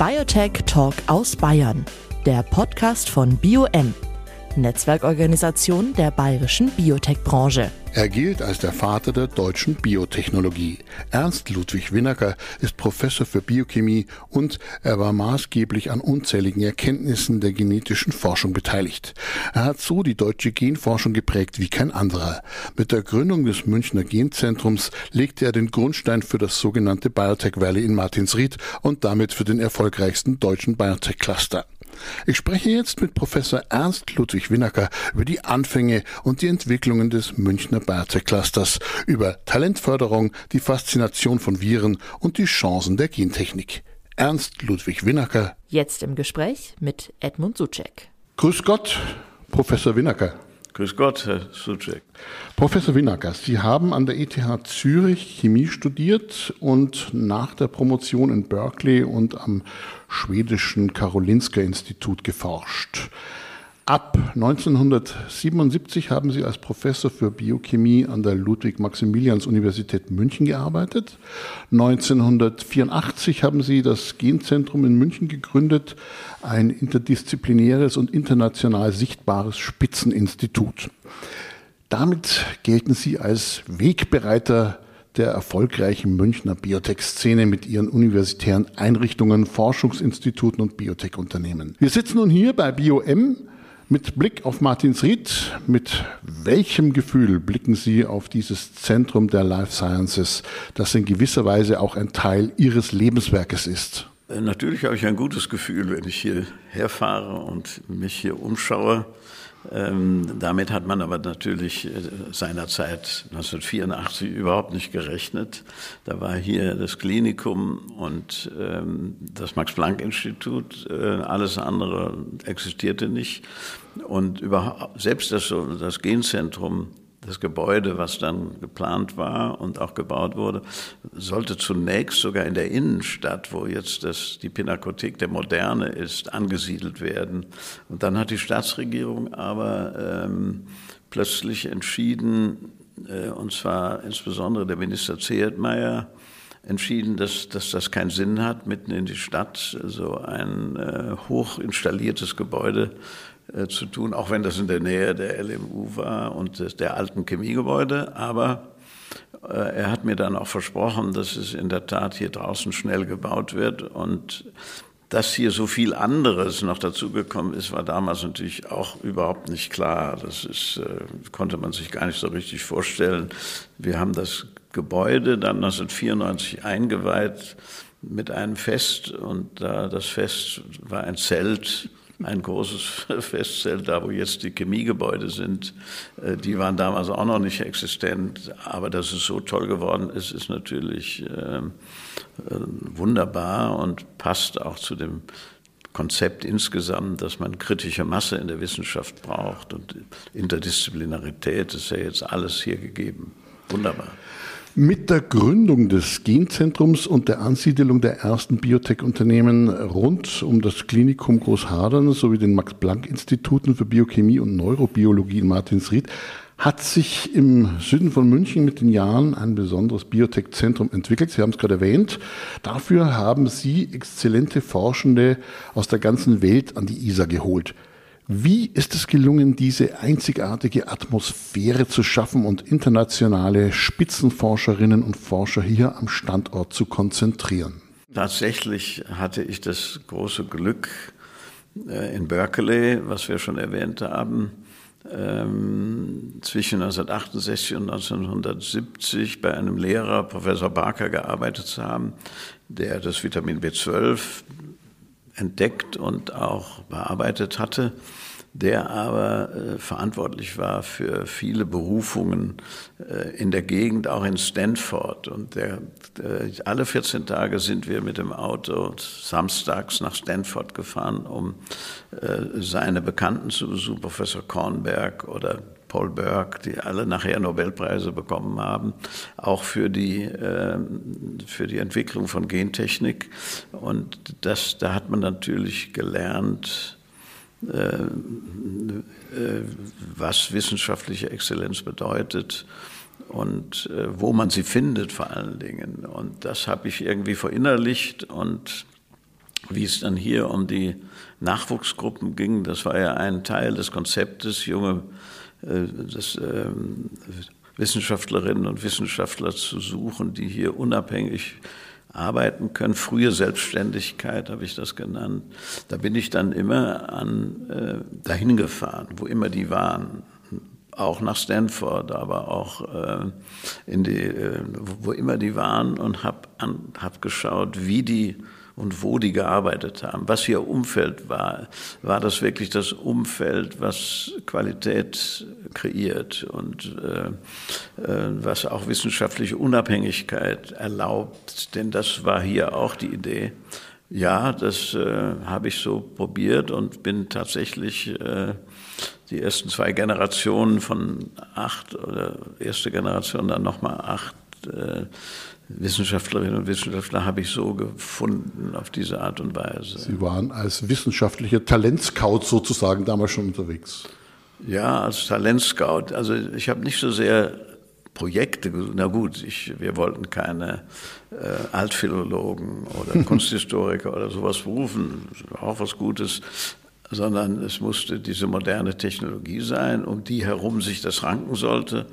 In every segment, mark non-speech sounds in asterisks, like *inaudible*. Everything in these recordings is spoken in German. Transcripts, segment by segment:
Biotech Talk aus Bayern, der Podcast von BioM, Netzwerkorganisation der bayerischen Biotech-Branche. Er gilt als der Vater der deutschen Biotechnologie. Ernst Ludwig Winnacker ist Professor für Biochemie und er war maßgeblich an unzähligen Erkenntnissen der genetischen Forschung beteiligt. Er hat so die deutsche Genforschung geprägt wie kein anderer. Mit der Gründung des Münchner Genzentrums legte er den Grundstein für das sogenannte Biotech Valley in Martinsried und damit für den erfolgreichsten deutschen Biotech Cluster. Ich spreche jetzt mit Professor Ernst Ludwig Winnacker über die Anfänge und die Entwicklungen des Münchner Biotech Clusters, über Talentförderung, die Faszination von Viren und die Chancen der Gentechnik. Ernst Ludwig Winnacker. Jetzt im Gespräch mit Edmund Suchek. Grüß Gott, Professor Winnacker. Grüß Gott, Herr Suchek. Professor Winnacker, Sie haben an der ETH Zürich Chemie studiert und nach der Promotion in Berkeley und am schwedischen Karolinska Institut geforscht. Ab 1977 haben Sie als Professor für Biochemie an der Ludwig-Maximilians-Universität München gearbeitet. 1984 haben Sie das Genzentrum in München gegründet, ein interdisziplinäres und international sichtbares Spitzeninstitut. Damit gelten Sie als Wegbereiter der erfolgreichen Münchner Biotech-Szene mit ihren universitären Einrichtungen, Forschungsinstituten und Biotech-Unternehmen. Wir sitzen nun hier bei BioM mit Blick auf Martinsried, mit welchem Gefühl blicken Sie auf dieses Zentrum der Life Sciences, das in gewisser Weise auch ein Teil Ihres Lebenswerkes ist? Äh, natürlich habe ich ein gutes Gefühl, wenn ich hierher fahre und mich hier umschaue. Ähm, damit hat man aber natürlich äh, seinerzeit 1984 überhaupt nicht gerechnet. Da war hier das Klinikum und ähm, das Max-Planck-Institut. Äh, alles andere existierte nicht. Und überhaupt, selbst das, das Genzentrum das Gebäude, was dann geplant war und auch gebaut wurde, sollte zunächst sogar in der Innenstadt, wo jetzt das, die Pinakothek der Moderne ist, angesiedelt werden. Und dann hat die Staatsregierung aber ähm, plötzlich entschieden, äh, und zwar insbesondere der Minister Zehetmeier, entschieden, dass, dass das keinen Sinn hat, mitten in die Stadt so ein äh, hoch installiertes Gebäude zu tun, auch wenn das in der Nähe der LMU war und der alten Chemiegebäude. Aber äh, er hat mir dann auch versprochen, dass es in der Tat hier draußen schnell gebaut wird und dass hier so viel anderes noch dazugekommen ist, war damals natürlich auch überhaupt nicht klar. Das ist, äh, konnte man sich gar nicht so richtig vorstellen. Wir haben das Gebäude dann 1994 eingeweiht mit einem Fest und da das Fest war ein Zelt ein großes *laughs* Festzelt, da wo jetzt die Chemiegebäude sind. Äh, die waren damals auch noch nicht existent, aber dass es so toll geworden ist, ist natürlich ähm, äh, wunderbar und passt auch zu dem Konzept insgesamt, dass man kritische Masse in der Wissenschaft braucht und Interdisziplinarität ist ja jetzt alles hier gegeben. Wunderbar. Mit der Gründung des Genzentrums und der Ansiedelung der ersten Biotech-Unternehmen rund um das Klinikum Großhadern sowie den Max-Planck-Instituten für Biochemie und Neurobiologie in Martinsried hat sich im Süden von München mit den Jahren ein besonderes Biotech-Zentrum entwickelt. Sie haben es gerade erwähnt. Dafür haben Sie exzellente Forschende aus der ganzen Welt an die ISA geholt. Wie ist es gelungen, diese einzigartige Atmosphäre zu schaffen und internationale Spitzenforscherinnen und Forscher hier am Standort zu konzentrieren? Tatsächlich hatte ich das große Glück äh, in Berkeley, was wir schon erwähnt haben, ähm, zwischen 1968 und 1970 bei einem Lehrer, Professor Barker, gearbeitet zu haben, der das Vitamin B12 entdeckt und auch bearbeitet hatte, der aber äh, verantwortlich war für viele Berufungen äh, in der Gegend, auch in Stanford. Und der, äh, alle 14 Tage sind wir mit dem Auto samstags nach Stanford gefahren, um äh, seine Bekannten zu besuchen, Professor Kornberg oder Paul Burke, die alle nachher Nobelpreise bekommen haben, auch für die, äh, für die Entwicklung von Gentechnik. Und das, da hat man natürlich gelernt, was wissenschaftliche Exzellenz bedeutet und äh, wo man sie findet vor allen Dingen. Und das habe ich irgendwie verinnerlicht und wie es dann hier um die Nachwuchsgruppen ging, das war ja ein Teil des Konzeptes, junge äh, das, äh, Wissenschaftlerinnen und Wissenschaftler zu suchen, die hier unabhängig arbeiten können. Frühe Selbstständigkeit habe ich das genannt. Da bin ich dann immer an, äh, dahin gefahren, wo immer die waren. Auch nach Stanford, aber auch äh, in die, äh, wo immer die waren und habe hab geschaut, wie die und wo die gearbeitet haben, was ihr Umfeld war. War das wirklich das Umfeld, was Qualität kreiert und äh, äh, was auch wissenschaftliche Unabhängigkeit erlaubt? Denn das war hier auch die Idee. Ja, das äh, habe ich so probiert und bin tatsächlich äh, die ersten zwei Generationen von acht oder erste Generation dann nochmal acht äh, Wissenschaftlerinnen und Wissenschaftler habe ich so gefunden auf diese Art und Weise. Sie waren als wissenschaftlicher Talentscout sozusagen damals schon unterwegs. Ja, als Talentscout. Also ich habe nicht so sehr Projekte, na gut, ich, wir wollten keine äh, Altphilologen oder *laughs* Kunsthistoriker oder sowas berufen, auch was Gutes, sondern es musste diese moderne Technologie sein, um die herum sich das ranken sollte.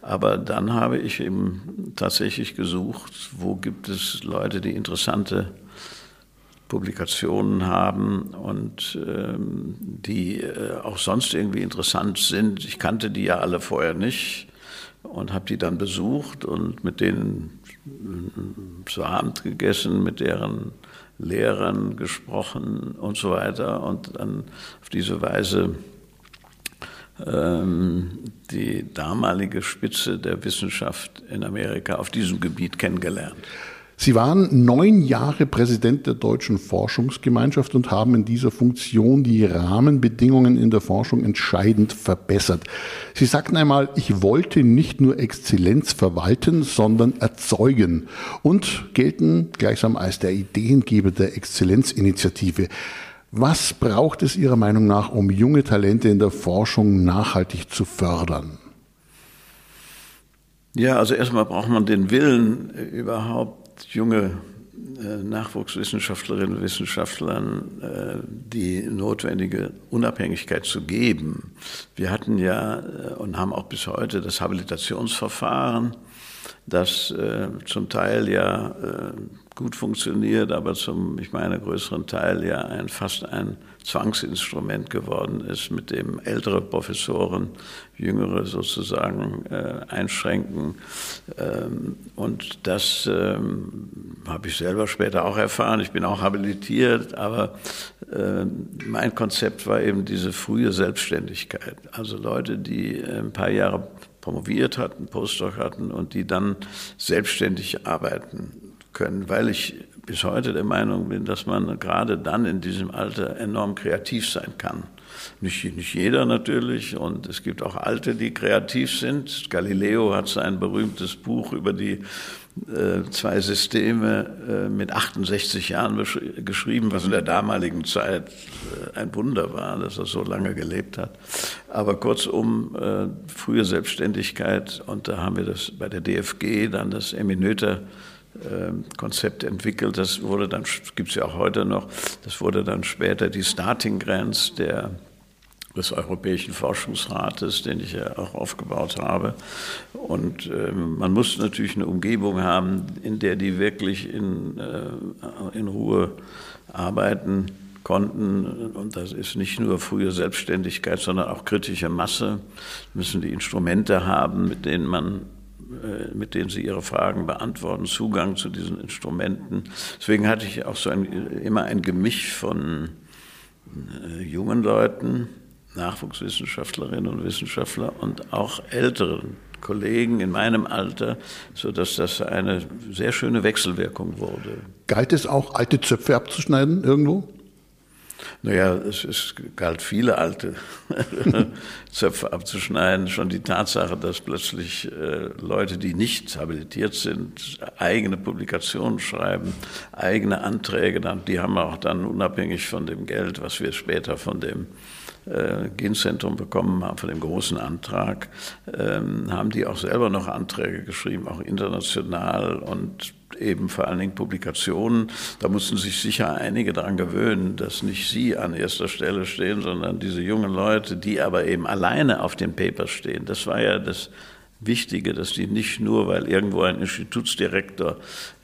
Aber dann habe ich eben tatsächlich gesucht, wo gibt es Leute, die interessante Publikationen haben und ähm, die äh, auch sonst irgendwie interessant sind. Ich kannte die ja alle vorher nicht und habe die dann besucht und mit denen äh, zu Abend gegessen, mit deren Lehrern gesprochen und so weiter und dann auf diese Weise ähm, die damalige Spitze der Wissenschaft in Amerika auf diesem Gebiet kennengelernt. Sie waren neun Jahre Präsident der Deutschen Forschungsgemeinschaft und haben in dieser Funktion die Rahmenbedingungen in der Forschung entscheidend verbessert. Sie sagten einmal, ich wollte nicht nur Exzellenz verwalten, sondern erzeugen und gelten gleichsam als der Ideengeber der Exzellenzinitiative. Was braucht es Ihrer Meinung nach, um junge Talente in der Forschung nachhaltig zu fördern? Ja, also erstmal braucht man den Willen, überhaupt junge äh, Nachwuchswissenschaftlerinnen und Wissenschaftlern äh, die notwendige Unabhängigkeit zu geben. Wir hatten ja äh, und haben auch bis heute das Habilitationsverfahren, das zum Teil ja gut funktioniert, aber zum, ich meine, größeren Teil ja ein, fast ein Zwangsinstrument geworden ist, mit dem ältere Professoren jüngere sozusagen äh, einschränken. Ähm, und das ähm, habe ich selber später auch erfahren. Ich bin auch habilitiert, aber äh, mein Konzept war eben diese frühe Selbstständigkeit. Also Leute, die ein paar Jahre promoviert hatten, Postdoc hatten und die dann selbstständig arbeiten können, weil ich bis heute der Meinung bin, dass man gerade dann in diesem Alter enorm kreativ sein kann. Nicht, nicht jeder natürlich und es gibt auch Alte, die kreativ sind. Galileo hat sein berühmtes Buch über die zwei Systeme äh, mit 68 Jahren geschrieben, was in der damaligen Zeit äh, ein Wunder war, dass er so lange gelebt hat. Aber kurzum, äh, frühe Selbstständigkeit und da haben wir das bei der DFG dann das Eminöter Konzept entwickelt. Das wurde dann, gibt es ja auch heute noch, das wurde dann später die Starting Grants der, des Europäischen Forschungsrates, den ich ja auch aufgebaut habe. Und äh, man muss natürlich eine Umgebung haben, in der die wirklich in, äh, in Ruhe arbeiten konnten. Und das ist nicht nur frühe Selbstständigkeit, sondern auch kritische Masse. Müssen die Instrumente haben, mit denen man äh, mit denen sie ihre Fragen beantworten, Zugang zu diesen Instrumenten. Deswegen hatte ich auch so ein, immer ein Gemisch von äh, jungen Leuten, Nachwuchswissenschaftlerinnen und Wissenschaftler und auch älteren Kollegen in meinem Alter, sodass das eine sehr schöne Wechselwirkung wurde. Galt es auch, alte Zöpfe abzuschneiden irgendwo? Naja, es, es galt viele alte *laughs* Zöpfe abzuschneiden. Schon die Tatsache, dass plötzlich äh, Leute, die nicht habilitiert sind, eigene Publikationen schreiben, eigene Anträge, die haben auch dann unabhängig von dem Geld, was wir später von dem äh, Genzentrum bekommen haben, von dem großen Antrag, ähm, haben die auch selber noch Anträge geschrieben, auch international und eben vor allen Dingen Publikationen. Da mussten sich sicher einige daran gewöhnen, dass nicht sie an erster Stelle stehen, sondern diese jungen Leute, die aber eben alleine auf den Papers stehen. Das war ja das Wichtige, dass die nicht nur, weil irgendwo ein Institutsdirektor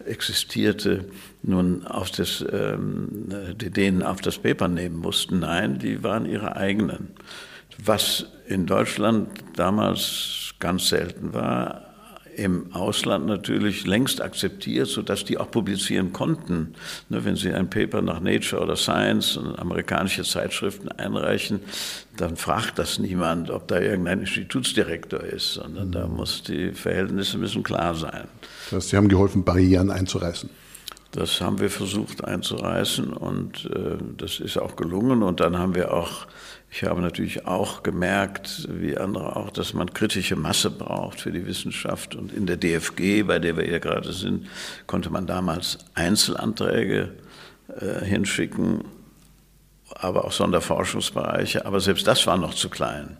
existierte, nun auf das, ähm, denen auf das Paper nehmen mussten. Nein, die waren ihre eigenen. Was in Deutschland damals ganz selten war, im Ausland natürlich längst akzeptiert, sodass die auch publizieren konnten. Ne, wenn sie ein Paper nach Nature oder Science und amerikanische Zeitschriften einreichen, dann fragt das niemand, ob da irgendein Institutsdirektor ist, sondern da mhm. muss die Verhältnisse müssen klar sein. Das heißt, Sie haben geholfen, Barrieren einzureißen. Das haben wir versucht einzureißen und äh, das ist auch gelungen. Und dann haben wir auch ich habe natürlich auch gemerkt, wie andere auch, dass man kritische Masse braucht für die Wissenschaft. Und in der DFG, bei der wir hier gerade sind, konnte man damals Einzelanträge äh, hinschicken, aber auch Sonderforschungsbereiche. Aber selbst das war noch zu klein.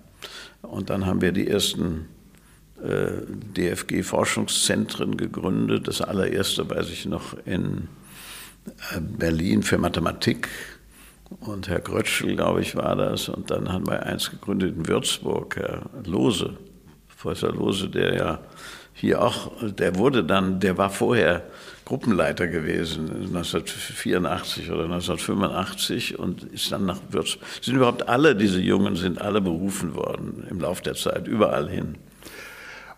Und dann haben wir die ersten äh, DFG-Forschungszentren gegründet. Das allererste weiß ich noch in äh, Berlin für Mathematik und Herr Grötschel, glaube ich, war das. Und dann haben wir eins gegründet in Würzburg, Herr Lose, Professor Lose, der ja hier auch, der wurde dann, der war vorher Gruppenleiter gewesen, 1984 oder 1985 und ist dann nach Würzburg. Sind überhaupt alle, diese Jungen sind alle berufen worden im Laufe der Zeit, überall hin.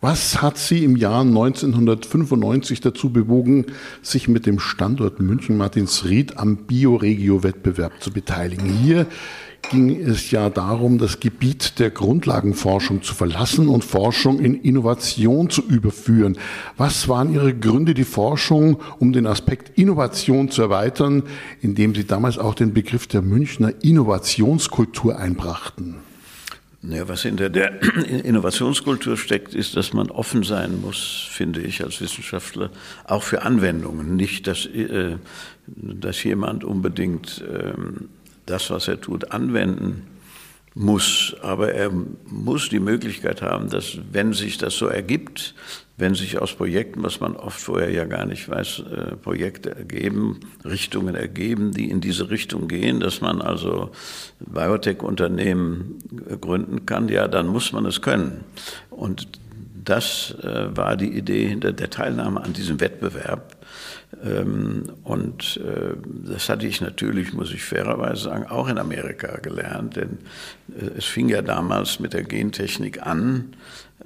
Was hat Sie im Jahr 1995 dazu bewogen, sich mit dem Standort München-Martinsried am Bioregio-Wettbewerb zu beteiligen? Hier ging es ja darum, das Gebiet der Grundlagenforschung zu verlassen und Forschung in Innovation zu überführen. Was waren Ihre Gründe, die Forschung um den Aspekt Innovation zu erweitern, indem Sie damals auch den Begriff der Münchner Innovationskultur einbrachten? Ja, was hinter der *clears throat* Innovationskultur steckt, ist, dass man offen sein muss, finde ich, als Wissenschaftler, auch für Anwendungen. Nicht, dass, äh, dass jemand unbedingt äh, das, was er tut, anwenden muss, aber er muss die Möglichkeit haben, dass, wenn sich das so ergibt, wenn sich aus Projekten, was man oft vorher ja gar nicht weiß, äh, Projekte ergeben, Richtungen ergeben, die in diese Richtung gehen, dass man also Biotech-Unternehmen gründen kann, ja, dann muss man es können. Und das äh, war die Idee hinter der Teilnahme an diesem Wettbewerb. Ähm, und äh, das hatte ich natürlich, muss ich fairerweise sagen, auch in Amerika gelernt, denn äh, es fing ja damals mit der Gentechnik an,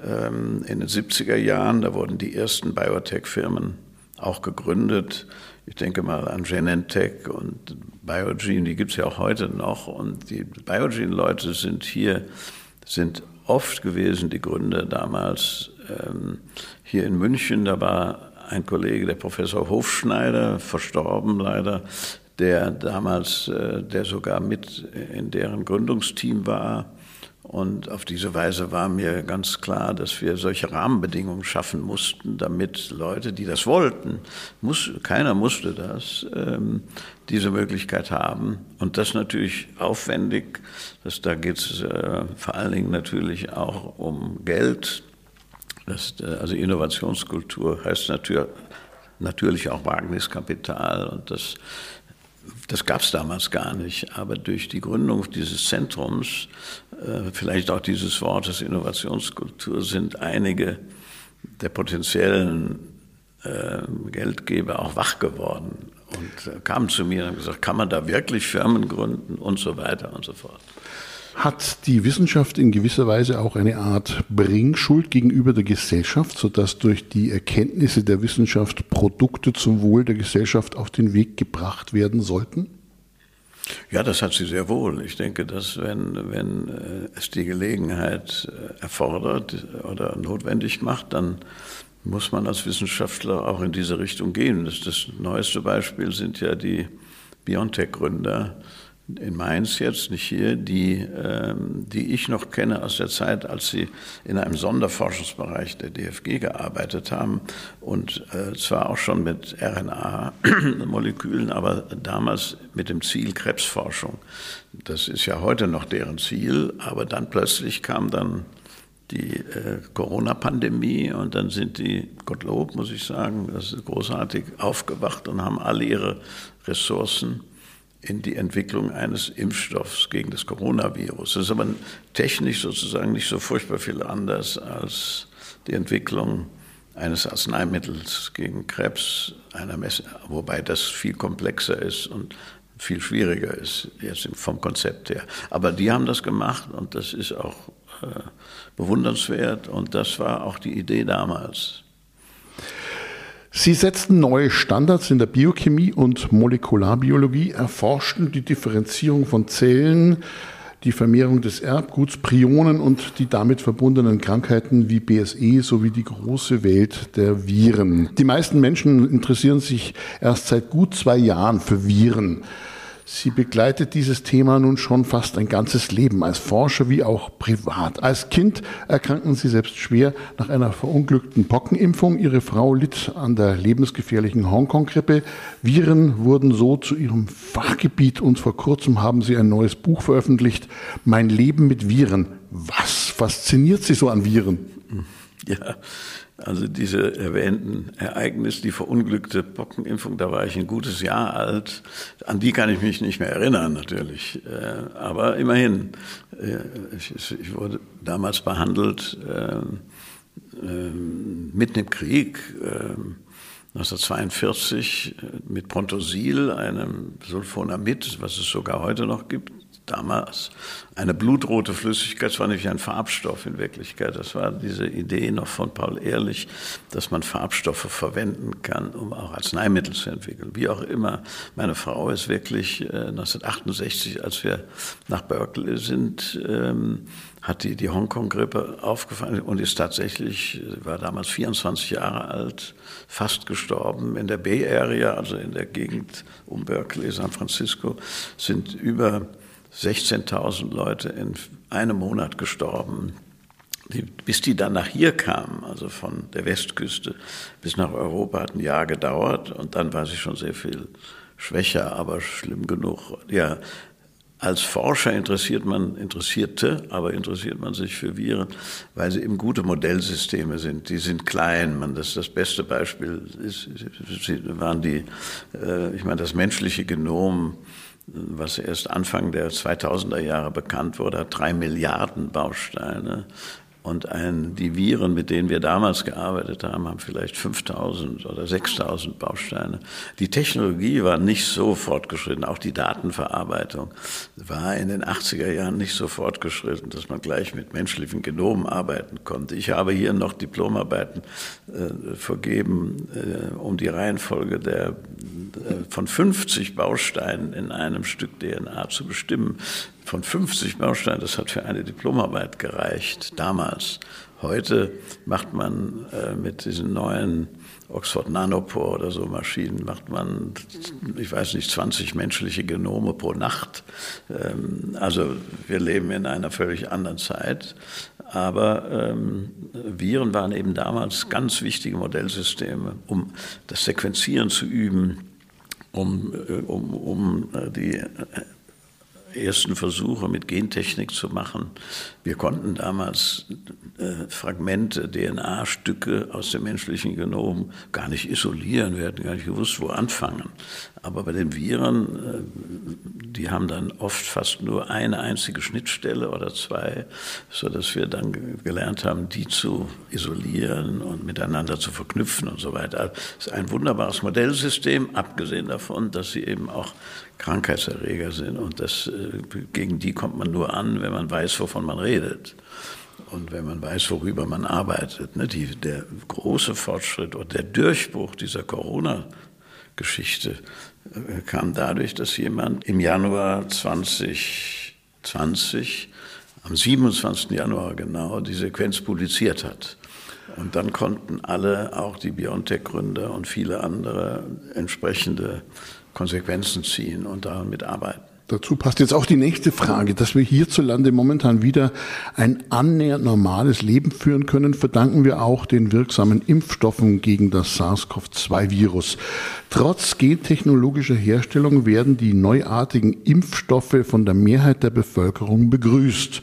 ähm, in den 70er Jahren, da wurden die ersten Biotech-Firmen auch gegründet. Ich denke mal an Genentech und Biogene, die gibt es ja auch heute noch. Und die Biogene-Leute sind hier, sind oft gewesen, die Gründer damals ähm, hier in München. Da war ein Kollege, der Professor Hofschneider, verstorben leider, der damals, äh, der sogar mit in deren Gründungsteam war. Und auf diese Weise war mir ganz klar, dass wir solche Rahmenbedingungen schaffen mussten, damit Leute, die das wollten, muss, keiner musste das, ähm, diese Möglichkeit haben. Und das natürlich aufwendig. Das, da geht es äh, vor allen Dingen natürlich auch um Geld. Das, äh, also Innovationskultur heißt natürlich, natürlich auch Wagniskapital und das, das gab es damals gar nicht. Aber durch die Gründung dieses Zentrums, äh, vielleicht auch dieses Wortes Innovationskultur, sind einige der potenziellen äh, Geldgeber auch wach geworden und kamen zu mir und haben gesagt, kann man da wirklich Firmen gründen und so weiter und so fort. Hat die Wissenschaft in gewisser Weise auch eine Art Bringschuld gegenüber der Gesellschaft, sodass durch die Erkenntnisse der Wissenschaft Produkte zum Wohl der Gesellschaft auf den Weg gebracht werden sollten? Ja, das hat sie sehr wohl. Ich denke, dass wenn, wenn äh, es die Gelegenheit äh, erfordert oder notwendig macht, dann muss man als Wissenschaftler auch in diese Richtung gehen. Das, das neueste Beispiel sind ja die BioNTech-Gründer, in Mainz jetzt, nicht hier, die, ähm, die ich noch kenne aus der Zeit, als sie in einem Sonderforschungsbereich der DFG gearbeitet haben und äh, zwar auch schon mit RNA-Molekülen, *clears throat* aber damals mit dem Ziel Krebsforschung. Das ist ja heute noch deren Ziel, aber dann plötzlich kam dann die äh, Corona-Pandemie und dann sind die, Gottlob muss ich sagen, das ist großartig, aufgewacht und haben alle ihre Ressourcen in die Entwicklung eines Impfstoffs gegen das Coronavirus. Das ist aber technisch sozusagen nicht so furchtbar viel anders als die Entwicklung eines Arzneimittels gegen Krebs, einer Messe, wobei das viel komplexer ist und viel schwieriger ist jetzt vom Konzept her. Aber die haben das gemacht und das ist auch äh, bewundernswert und das war auch die Idee damals. Sie setzten neue Standards in der Biochemie und Molekularbiologie, erforschten die Differenzierung von Zellen, die Vermehrung des Erbguts, Prionen und die damit verbundenen Krankheiten wie BSE sowie die große Welt der Viren. Die meisten Menschen interessieren sich erst seit gut zwei Jahren für Viren. Sie begleitet dieses Thema nun schon fast ein ganzes Leben, als Forscher wie auch privat. Als Kind erkrankten Sie selbst schwer nach einer verunglückten Pockenimpfung. Ihre Frau litt an der lebensgefährlichen Hongkong-Grippe. Viren wurden so zu Ihrem Fachgebiet und vor kurzem haben Sie ein neues Buch veröffentlicht, Mein Leben mit Viren. Was fasziniert Sie so an Viren? Ja, also diese erwähnten Ereignisse, die verunglückte Pockenimpfung, da war ich ein gutes Jahr alt. An die kann ich mich nicht mehr erinnern, natürlich. Äh, aber immerhin, äh, ich wurde damals behandelt ähm, mitten im Krieg. 1942 ähm, äh, mit Prontosil, einem Sulfonamid, was es sogar heute noch gibt, damals eine blutrote Flüssigkeit, das war nämlich ein Farbstoff in Wirklichkeit. Das war diese Idee noch von Paul Ehrlich, dass man Farbstoffe verwenden kann, um auch Arzneimittel zu entwickeln. Wie auch immer, meine Frau ist wirklich äh, 1968, als wir nach Berkeley sind, ähm, hat die, die Hongkong-Grippe aufgefallen und ist tatsächlich, war damals 24 Jahre alt, fast gestorben. In der Bay Area, also in der Gegend um Berkeley, San Francisco, sind über 16.000 Leute in einem Monat gestorben. Die, bis die dann nach hier kamen, also von der Westküste bis nach Europa, hat ein Jahr gedauert und dann war sie schon sehr viel schwächer, aber schlimm genug. Ja, als Forscher interessiert man, interessierte, aber interessiert man sich für Viren, weil sie eben gute Modellsysteme sind. Die sind klein. Man, das, das beste Beispiel ist, waren die, äh, ich meine, das menschliche Genom was erst Anfang der 2000er Jahre bekannt wurde, hat drei Milliarden Bausteine. Und ein, die Viren, mit denen wir damals gearbeitet haben, haben vielleicht 5000 oder 6000 Bausteine. Die Technologie war nicht so fortgeschritten, auch die Datenverarbeitung war in den 80er Jahren nicht so fortgeschritten, dass man gleich mit menschlichen Genomen arbeiten konnte. Ich habe hier noch Diplomarbeiten äh, vergeben, äh, um die Reihenfolge der, äh, von 50 Bausteinen in einem Stück DNA zu bestimmen von 50 Bausteinen, das hat für eine Diplomarbeit gereicht, damals. Heute macht man äh, mit diesen neuen Oxford Nanopore oder so Maschinen, macht man, ich weiß nicht, 20 menschliche Genome pro Nacht. Ähm, also wir leben in einer völlig anderen Zeit. Aber ähm, Viren waren eben damals ganz wichtige Modellsysteme, um das Sequenzieren zu üben, um, äh, um, um äh, die äh, ersten Versuche mit Gentechnik zu machen. Wir konnten damals äh, Fragmente, DNA-Stücke aus dem menschlichen Genom gar nicht isolieren. Wir hatten gar nicht gewusst, wo anfangen. Aber bei den Viren, äh, die haben dann oft fast nur eine einzige Schnittstelle oder zwei, sodass wir dann gelernt haben, die zu isolieren und miteinander zu verknüpfen und so weiter. Es ist ein wunderbares Modellsystem, abgesehen davon, dass sie eben auch Krankheitserreger sind. Und das, äh, gegen die kommt man nur an, wenn man weiß, wovon man redet. Und wenn man weiß, worüber man arbeitet. Ne? Die, der große Fortschritt oder der Durchbruch dieser Corona-Geschichte äh, kam dadurch, dass jemand im Januar 2020, am 27. Januar genau, die Sequenz publiziert hat. Und dann konnten alle, auch die BioNTech-Gründer und viele andere, entsprechende Konsequenzen ziehen und damit arbeiten. Dazu passt jetzt auch die nächste Frage, dass wir hierzulande momentan wieder ein annähernd normales Leben führen können, verdanken wir auch den wirksamen Impfstoffen gegen das SARS-CoV-2-Virus. Trotz gentechnologischer Herstellung werden die neuartigen Impfstoffe von der Mehrheit der Bevölkerung begrüßt.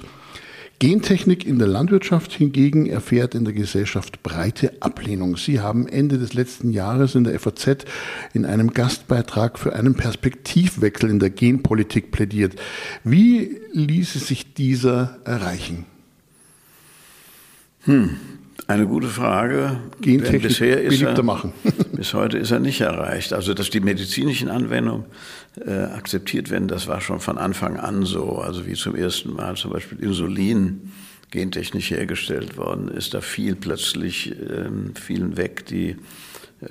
Gentechnik in der Landwirtschaft hingegen erfährt in der Gesellschaft breite Ablehnung. Sie haben Ende des letzten Jahres in der FAZ in einem Gastbeitrag für einen Perspektivwechsel in der Genpolitik plädiert. Wie ließe sich dieser erreichen? Hm, eine gute Frage. Gentechnik bisher ist er, machen. *laughs* bis heute ist er nicht erreicht. Also, dass die medizinischen Anwendungen äh, akzeptiert werden, das war schon von Anfang an so. Also wie zum ersten Mal zum Beispiel Insulin gentechnisch hergestellt worden ist, da fiel plötzlich ähm, fielen weg die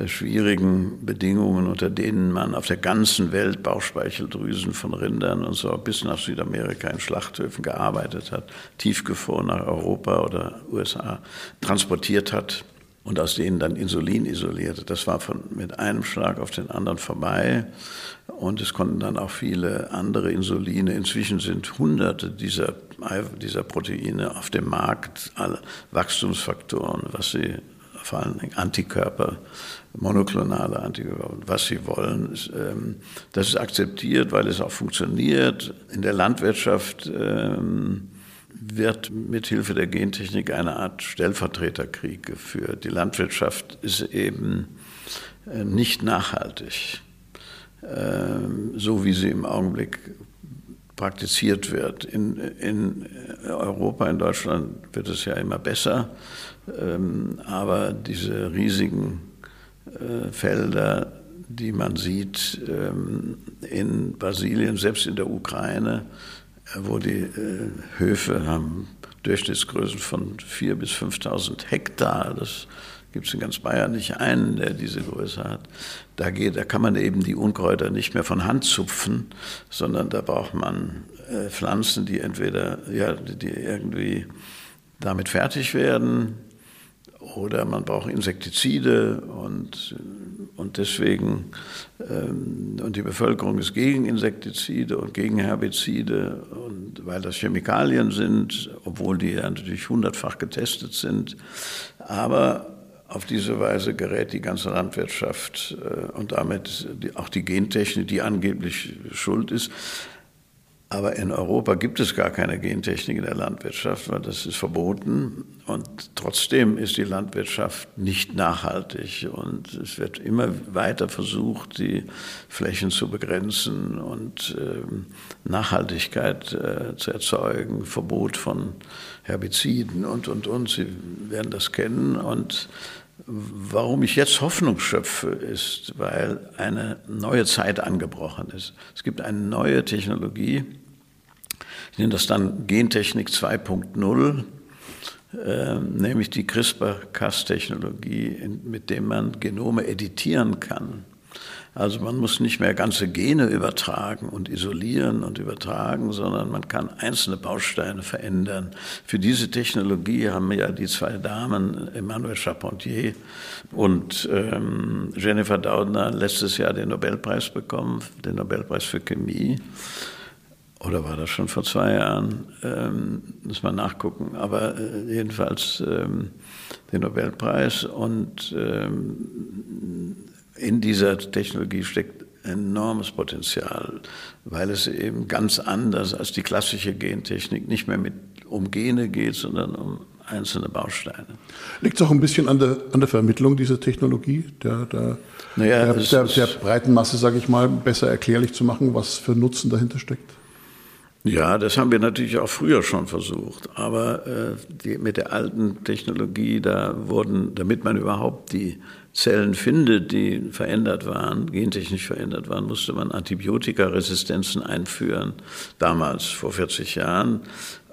schwierigen Bedingungen, unter denen man auf der ganzen Welt Bauchspeicheldrüsen von Rindern und so bis nach Südamerika in Schlachthöfen gearbeitet hat, tiefgefroren nach Europa oder USA transportiert hat und aus denen dann Insulin isolierte. Das war von, mit einem Schlag auf den anderen vorbei. Und es konnten dann auch viele andere Insuline. Inzwischen sind hunderte dieser, dieser Proteine auf dem Markt, alle Wachstumsfaktoren, was sie vor allem Antikörper, monoklonale Antikörper, was sie wollen. Ähm, das ist akzeptiert, weil es auch funktioniert. In der Landwirtschaft ähm, wird mithilfe der Gentechnik eine Art Stellvertreterkrieg geführt. Die Landwirtschaft ist eben äh, nicht nachhaltig, ähm, so wie sie im Augenblick praktiziert wird. In, in Europa, in Deutschland wird es ja immer besser, aber diese riesigen äh, Felder, die man sieht ähm, in Brasilien, selbst in der Ukraine, äh, wo die äh, Höfe haben Durchschnittsgrößen von 4.000 bis 5.000 Hektar, das gibt es in ganz Bayern nicht einen, der diese Größe hat. Da, geht, da kann man eben die Unkräuter nicht mehr von Hand zupfen, sondern da braucht man Pflanzen, die entweder ja, die irgendwie damit fertig werden oder man braucht Insektizide und, und deswegen, ähm, und die Bevölkerung ist gegen Insektizide und gegen Herbizide, und weil das Chemikalien sind, obwohl die ja natürlich hundertfach getestet sind. Aber auf diese Weise gerät die ganze Landwirtschaft äh, und damit auch die Gentechnik, die angeblich schuld ist. Aber in Europa gibt es gar keine Gentechnik in der Landwirtschaft, weil das ist verboten. Und trotzdem ist die Landwirtschaft nicht nachhaltig. Und es wird immer weiter versucht, die Flächen zu begrenzen und äh, Nachhaltigkeit äh, zu erzeugen, Verbot von Herbiziden und, und, und. Sie werden das kennen. Und Warum ich jetzt Hoffnung schöpfe, ist, weil eine neue Zeit angebrochen ist. Es gibt eine neue Technologie, ich nenne das dann Gentechnik 2.0, äh, nämlich die CRISPR-Cas-Technologie, mit der man Genome editieren kann. Also man muss nicht mehr ganze Gene übertragen und isolieren und übertragen, sondern man kann einzelne Bausteine verändern. Für diese Technologie haben ja die zwei Damen, Emmanuel Charpentier und ähm, Jennifer Doudna, letztes Jahr den Nobelpreis bekommen, den Nobelpreis für Chemie. Oder war das schon vor zwei Jahren? Ähm, muss man nachgucken. Aber äh, jedenfalls ähm, den Nobelpreis und ähm, in dieser Technologie steckt enormes Potenzial, weil es eben ganz anders als die klassische Gentechnik nicht mehr mit um Gene geht, sondern um einzelne Bausteine. Liegt es auch ein bisschen an der, an der Vermittlung dieser Technologie, der, der, naja, der, der, der breiten Masse, sage ich mal, besser erklärlich zu machen, was für Nutzen dahinter steckt? Ja, das haben wir natürlich auch früher schon versucht. Aber äh, die, mit der alten Technologie, da wurden, damit man überhaupt die Zellen findet, die verändert waren, gentechnisch verändert waren, musste man Antibiotikaresistenzen einführen, damals vor 40 Jahren.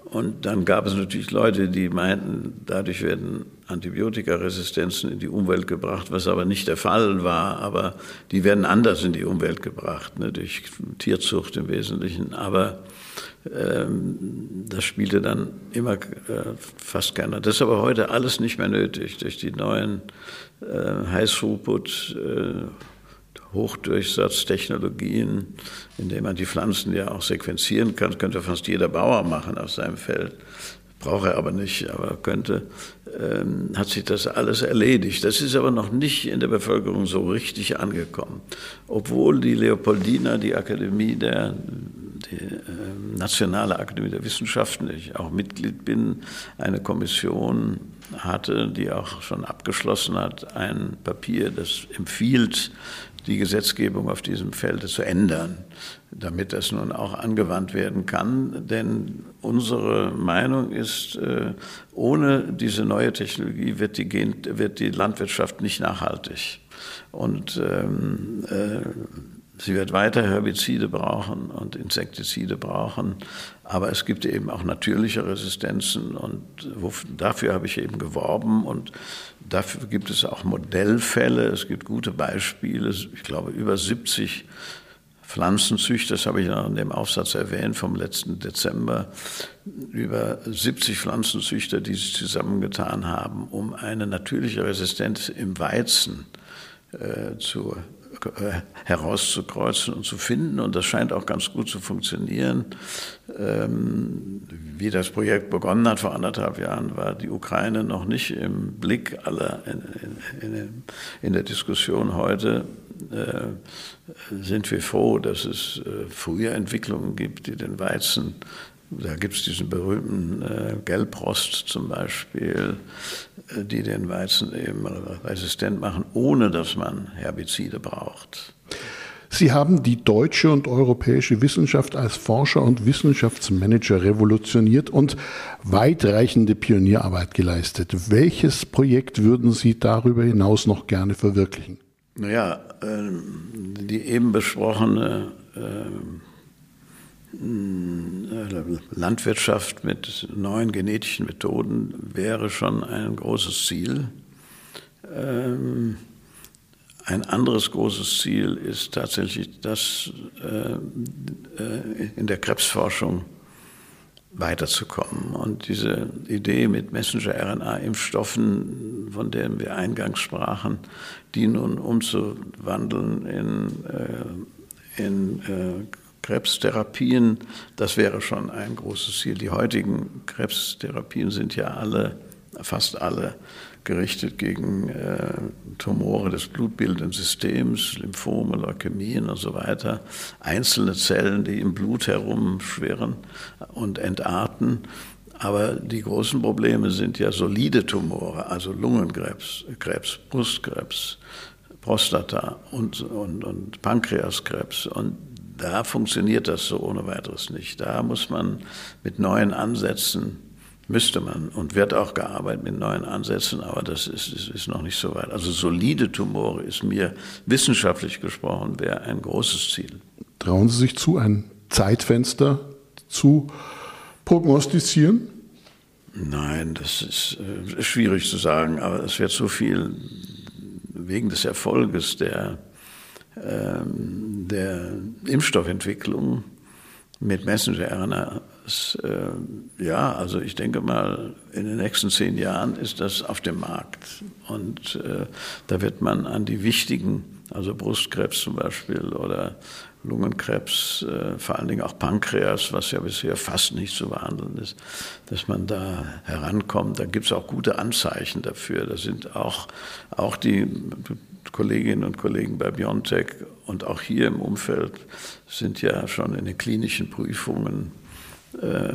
Und dann gab es natürlich Leute, die meinten, dadurch werden Antibiotikaresistenzen in die Umwelt gebracht, was aber nicht der Fall war. Aber die werden anders in die Umwelt gebracht, ne, durch Tierzucht im Wesentlichen. Aber ähm, das spielte dann immer äh, fast keiner. Das ist aber heute alles nicht mehr nötig durch die neuen äh, High-Throughput, äh, Hochdurchsatztechnologien, indem man die Pflanzen ja auch sequenzieren kann. Könnte fast jeder Bauer machen auf seinem Feld. Braucht er aber nicht, aber könnte, ähm, hat sich das alles erledigt. Das ist aber noch nicht in der Bevölkerung so richtig angekommen. Obwohl die Leopoldina, die Akademie der die äh, Nationale Akademie der Wissenschaften, ich auch Mitglied bin, eine Kommission hatte, die auch schon abgeschlossen hat, ein Papier, das empfiehlt, die Gesetzgebung auf diesem Felde zu ändern, damit das nun auch angewandt werden kann. Denn unsere Meinung ist, äh, ohne diese neue Technologie wird die, wird die Landwirtschaft nicht nachhaltig. Und ähm, äh, Sie wird weiter Herbizide brauchen und Insektizide brauchen, aber es gibt eben auch natürliche Resistenzen und dafür habe ich eben geworben und dafür gibt es auch Modellfälle, es gibt gute Beispiele, ich glaube über 70 Pflanzenzüchter, das habe ich in dem Aufsatz erwähnt vom letzten Dezember, über 70 Pflanzenzüchter, die sich zusammengetan haben, um eine natürliche Resistenz im Weizen äh, zu herauszukreuzen und zu finden. Und das scheint auch ganz gut zu funktionieren. Ähm, wie das Projekt begonnen hat vor anderthalb Jahren, war die Ukraine noch nicht im Blick aller in, in, in der Diskussion heute. Äh, sind wir froh, dass es äh, frühe Entwicklungen gibt, die den Weizen da gibt es diesen berühmten äh, Gelbrost zum Beispiel, äh, die den Weizen eben resistent machen, ohne dass man Herbizide braucht. Sie haben die deutsche und europäische Wissenschaft als Forscher und Wissenschaftsmanager revolutioniert und weitreichende Pionierarbeit geleistet. Welches Projekt würden Sie darüber hinaus noch gerne verwirklichen? Naja, äh, die eben besprochene äh, Landwirtschaft mit neuen genetischen Methoden wäre schon ein großes Ziel. Ähm, ein anderes großes Ziel ist tatsächlich, dass äh, äh, in der Krebsforschung weiterzukommen. Und diese Idee mit Messenger-RNA-Impfstoffen, von denen wir eingangs sprachen, die nun umzuwandeln in, äh, in Krebstherapien, das wäre schon ein großes Ziel. Die heutigen Krebstherapien sind ja alle, fast alle, gerichtet gegen äh, Tumore des blutbildenden Systems, Lymphome, Leukämien und so weiter. Einzelne Zellen, die im Blut herumschwirren und entarten. Aber die großen Probleme sind ja solide Tumore, also Lungenkrebs, Krebs, Brustkrebs, Prostata und, und, und Pankreaskrebs. Und da funktioniert das so ohne weiteres nicht. Da muss man mit neuen Ansätzen, müsste man und wird auch gearbeitet mit neuen Ansätzen, aber das ist, ist, ist noch nicht so weit. Also solide Tumore ist mir wissenschaftlich gesprochen, wäre ein großes Ziel. Trauen Sie sich zu, ein Zeitfenster zu prognostizieren? Nein, das ist äh, schwierig zu sagen, aber es wird so viel wegen des Erfolges der der Impfstoffentwicklung mit Messenger-RNA. Äh, ja, also ich denke mal, in den nächsten zehn Jahren ist das auf dem Markt. Und äh, da wird man an die wichtigen, also Brustkrebs zum Beispiel oder Lungenkrebs, äh, vor allen Dingen auch Pankreas, was ja bisher fast nicht zu behandeln ist, dass man da herankommt. Da gibt es auch gute Anzeichen dafür. Da sind auch, auch die Kolleginnen und Kollegen bei BioNTech und auch hier im Umfeld sind ja schon in den klinischen Prüfungen äh,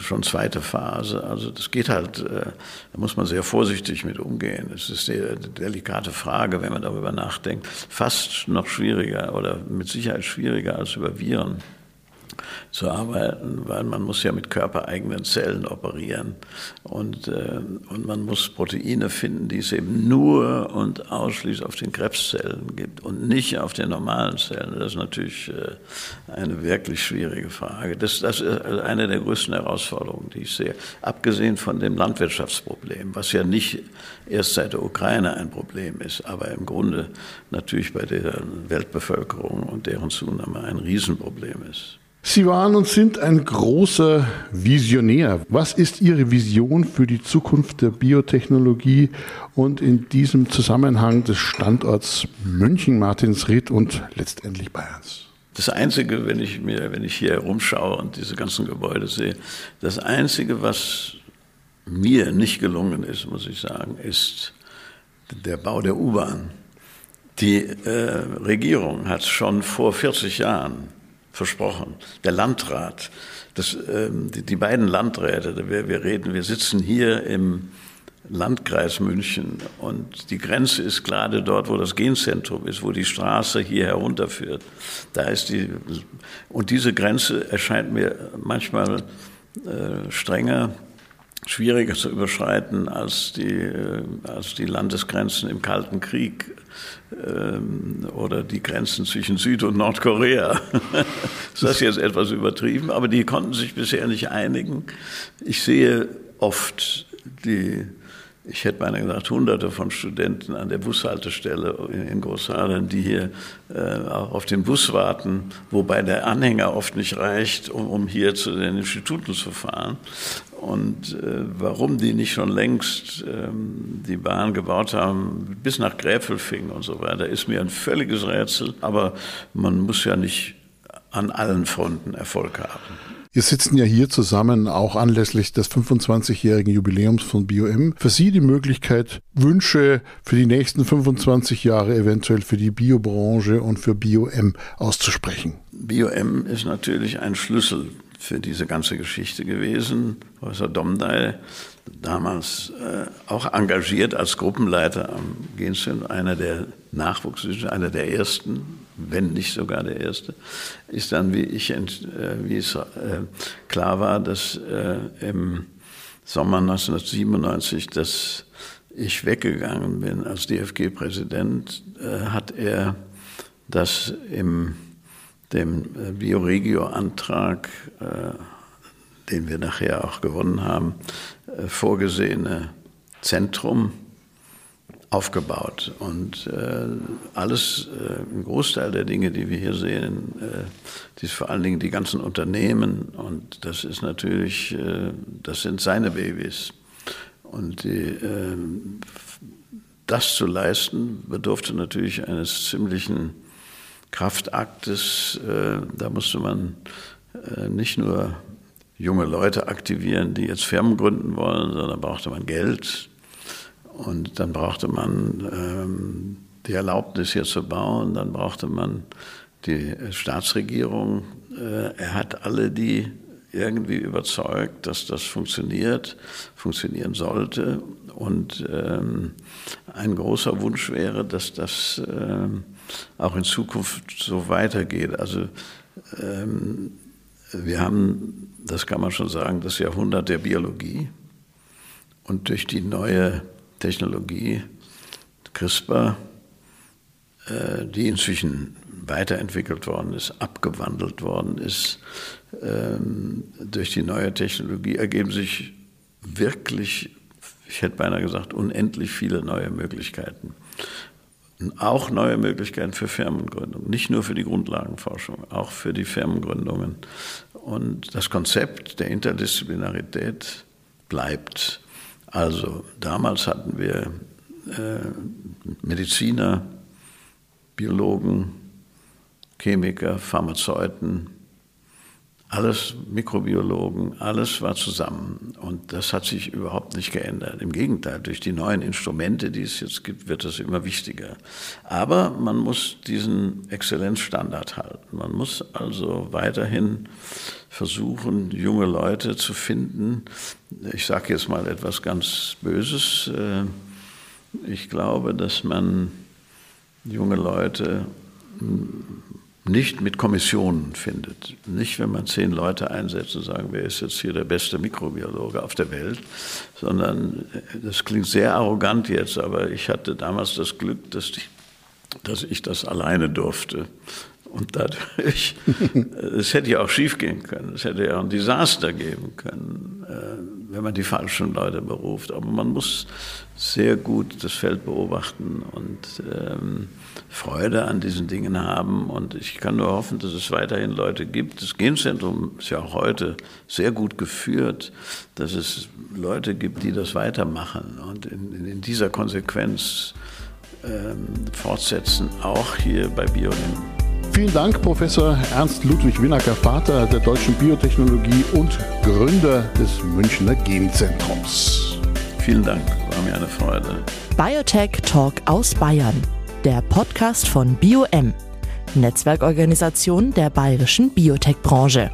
schon zweite Phase. Also das geht halt, äh, da muss man sehr vorsichtig mit umgehen. Es ist eine delikate Frage, wenn man darüber nachdenkt. Fast noch schwieriger oder mit Sicherheit schwieriger als über Viren zu arbeiten, weil man muss ja mit körpereigenen Zellen operieren und, äh, und man muss Proteine finden, die es eben nur und ausschließlich auf den Krebszellen gibt und nicht auf den normalen Zellen. Das ist natürlich äh, eine wirklich schwierige Frage. Das, das ist eine der größten Herausforderungen, die ich sehe. Abgesehen von dem Landwirtschaftsproblem, was ja nicht erst seit der Ukraine ein Problem ist, aber im Grunde natürlich bei der Weltbevölkerung und deren Zunahme ein Riesenproblem ist. Sie waren und sind ein großer Visionär. Was ist Ihre Vision für die Zukunft der Biotechnologie und in diesem Zusammenhang des Standorts München, Martinsried und letztendlich Bayerns? Das Einzige, wenn ich mir, wenn ich hier herumschaue und diese ganzen Gebäude sehe, das Einzige, was mir nicht gelungen ist, muss ich sagen, ist der Bau der U-Bahn. Die äh, Regierung hat schon vor 40 Jahren versprochen. Der Landrat, das, ähm, die, die, beiden Landräte, wir, wir reden, wir sitzen hier im Landkreis München und die Grenze ist gerade dort, wo das Genzentrum ist, wo die Straße hier herunterführt. Da ist die und diese Grenze erscheint mir manchmal äh, strenger schwieriger zu überschreiten als die, äh, als die Landesgrenzen im Kalten Krieg oder die Grenzen zwischen Süd- und Nordkorea. *laughs* das ist jetzt etwas übertrieben, aber die konnten sich bisher nicht einigen. Ich sehe oft die ich hätte beinahe gesagt, hunderte von Studenten an der Bushaltestelle in Großhadern, die hier äh, auf den Bus warten, wobei der Anhänger oft nicht reicht, um, um hier zu den Instituten zu fahren. Und äh, warum die nicht schon längst ähm, die Bahn gebaut haben, bis nach Gräfelfing und so weiter, ist mir ein völliges Rätsel. Aber man muss ja nicht an allen Fronten Erfolg haben. Wir sitzen ja hier zusammen, auch anlässlich des 25-jährigen Jubiläums von BioM. Für Sie die Möglichkeit, Wünsche für die nächsten 25 Jahre eventuell für die Biobranche und für BioM auszusprechen. BioM ist natürlich ein Schlüssel für diese ganze Geschichte gewesen. Professor Domdey, damals äh, auch engagiert als Gruppenleiter am Genzentrum, einer der Nachwuchs, einer der ersten wenn nicht sogar der erste, ist dann, wie, ich, äh, wie es äh, klar war, dass äh, im Sommer 1997, dass ich weggegangen bin als DFG-Präsident, hat er das im dem Bioregio-Antrag, den wir nachher auch gewonnen haben, vorgesehene Zentrum aufgebaut. Und äh, alles, äh, ein Großteil der Dinge, die wir hier sehen, äh, die vor allen Dingen die ganzen Unternehmen. Und das ist natürlich, äh, das sind seine Babys. Und die, äh, das zu leisten, bedurfte natürlich eines ziemlichen Kraftaktes. Äh, da musste man äh, nicht nur junge Leute aktivieren, die jetzt Firmen gründen wollen, sondern brauchte man Geld, und dann brauchte man ähm, die Erlaubnis hier zu bauen, dann brauchte man die Staatsregierung. Äh, er hat alle die irgendwie überzeugt, dass das funktioniert, funktionieren sollte. Und ähm, ein großer Wunsch wäre, dass das ähm, auch in Zukunft so weitergeht. Also ähm, wir haben, das kann man schon sagen, das Jahrhundert der Biologie. Und durch die neue Technologie, CRISPR, äh, die inzwischen weiterentwickelt worden ist, abgewandelt worden ist. Ähm, durch die neue Technologie ergeben sich wirklich, ich hätte beinahe gesagt, unendlich viele neue Möglichkeiten. Auch neue Möglichkeiten für Firmengründung, nicht nur für die Grundlagenforschung, auch für die Firmengründungen. Und das Konzept der Interdisziplinarität bleibt. Also damals hatten wir äh, Mediziner, Biologen, Chemiker, Pharmazeuten, alles Mikrobiologen, alles war zusammen. Und das hat sich überhaupt nicht geändert. Im Gegenteil, durch die neuen Instrumente, die es jetzt gibt, wird das immer wichtiger. Aber man muss diesen Exzellenzstandard halten. Man muss also weiterhin versuchen, junge Leute zu finden. Ich sage jetzt mal etwas ganz Böses. Äh, ich glaube, dass man junge Leute nicht mit Kommissionen findet. Nicht, wenn man zehn Leute einsetzt und sagen, wer ist jetzt hier der beste Mikrobiologe auf der Welt, sondern äh, das klingt sehr arrogant jetzt, aber ich hatte damals das Glück, dass ich, dass ich das alleine durfte. Und dadurch, es hätte ja auch schief gehen können, es hätte ja auch ein Desaster geben können, äh, wenn man die falschen Leute beruft. Aber man muss sehr gut das Feld beobachten und ähm, Freude an diesen Dingen haben. Und ich kann nur hoffen, dass es weiterhin Leute gibt. Das Genzentrum ist ja auch heute sehr gut geführt, dass es Leute gibt, die das weitermachen und in, in dieser Konsequenz ähm, fortsetzen, auch hier bei BioNim. Vielen Dank, Professor Ernst Ludwig Winacker, Vater der deutschen Biotechnologie und Gründer des Münchner Genzentrums. Vielen Dank, war mir eine Freude. Biotech Talk aus Bayern, der Podcast von BioM. Netzwerkorganisation der bayerischen Biotech-Branche.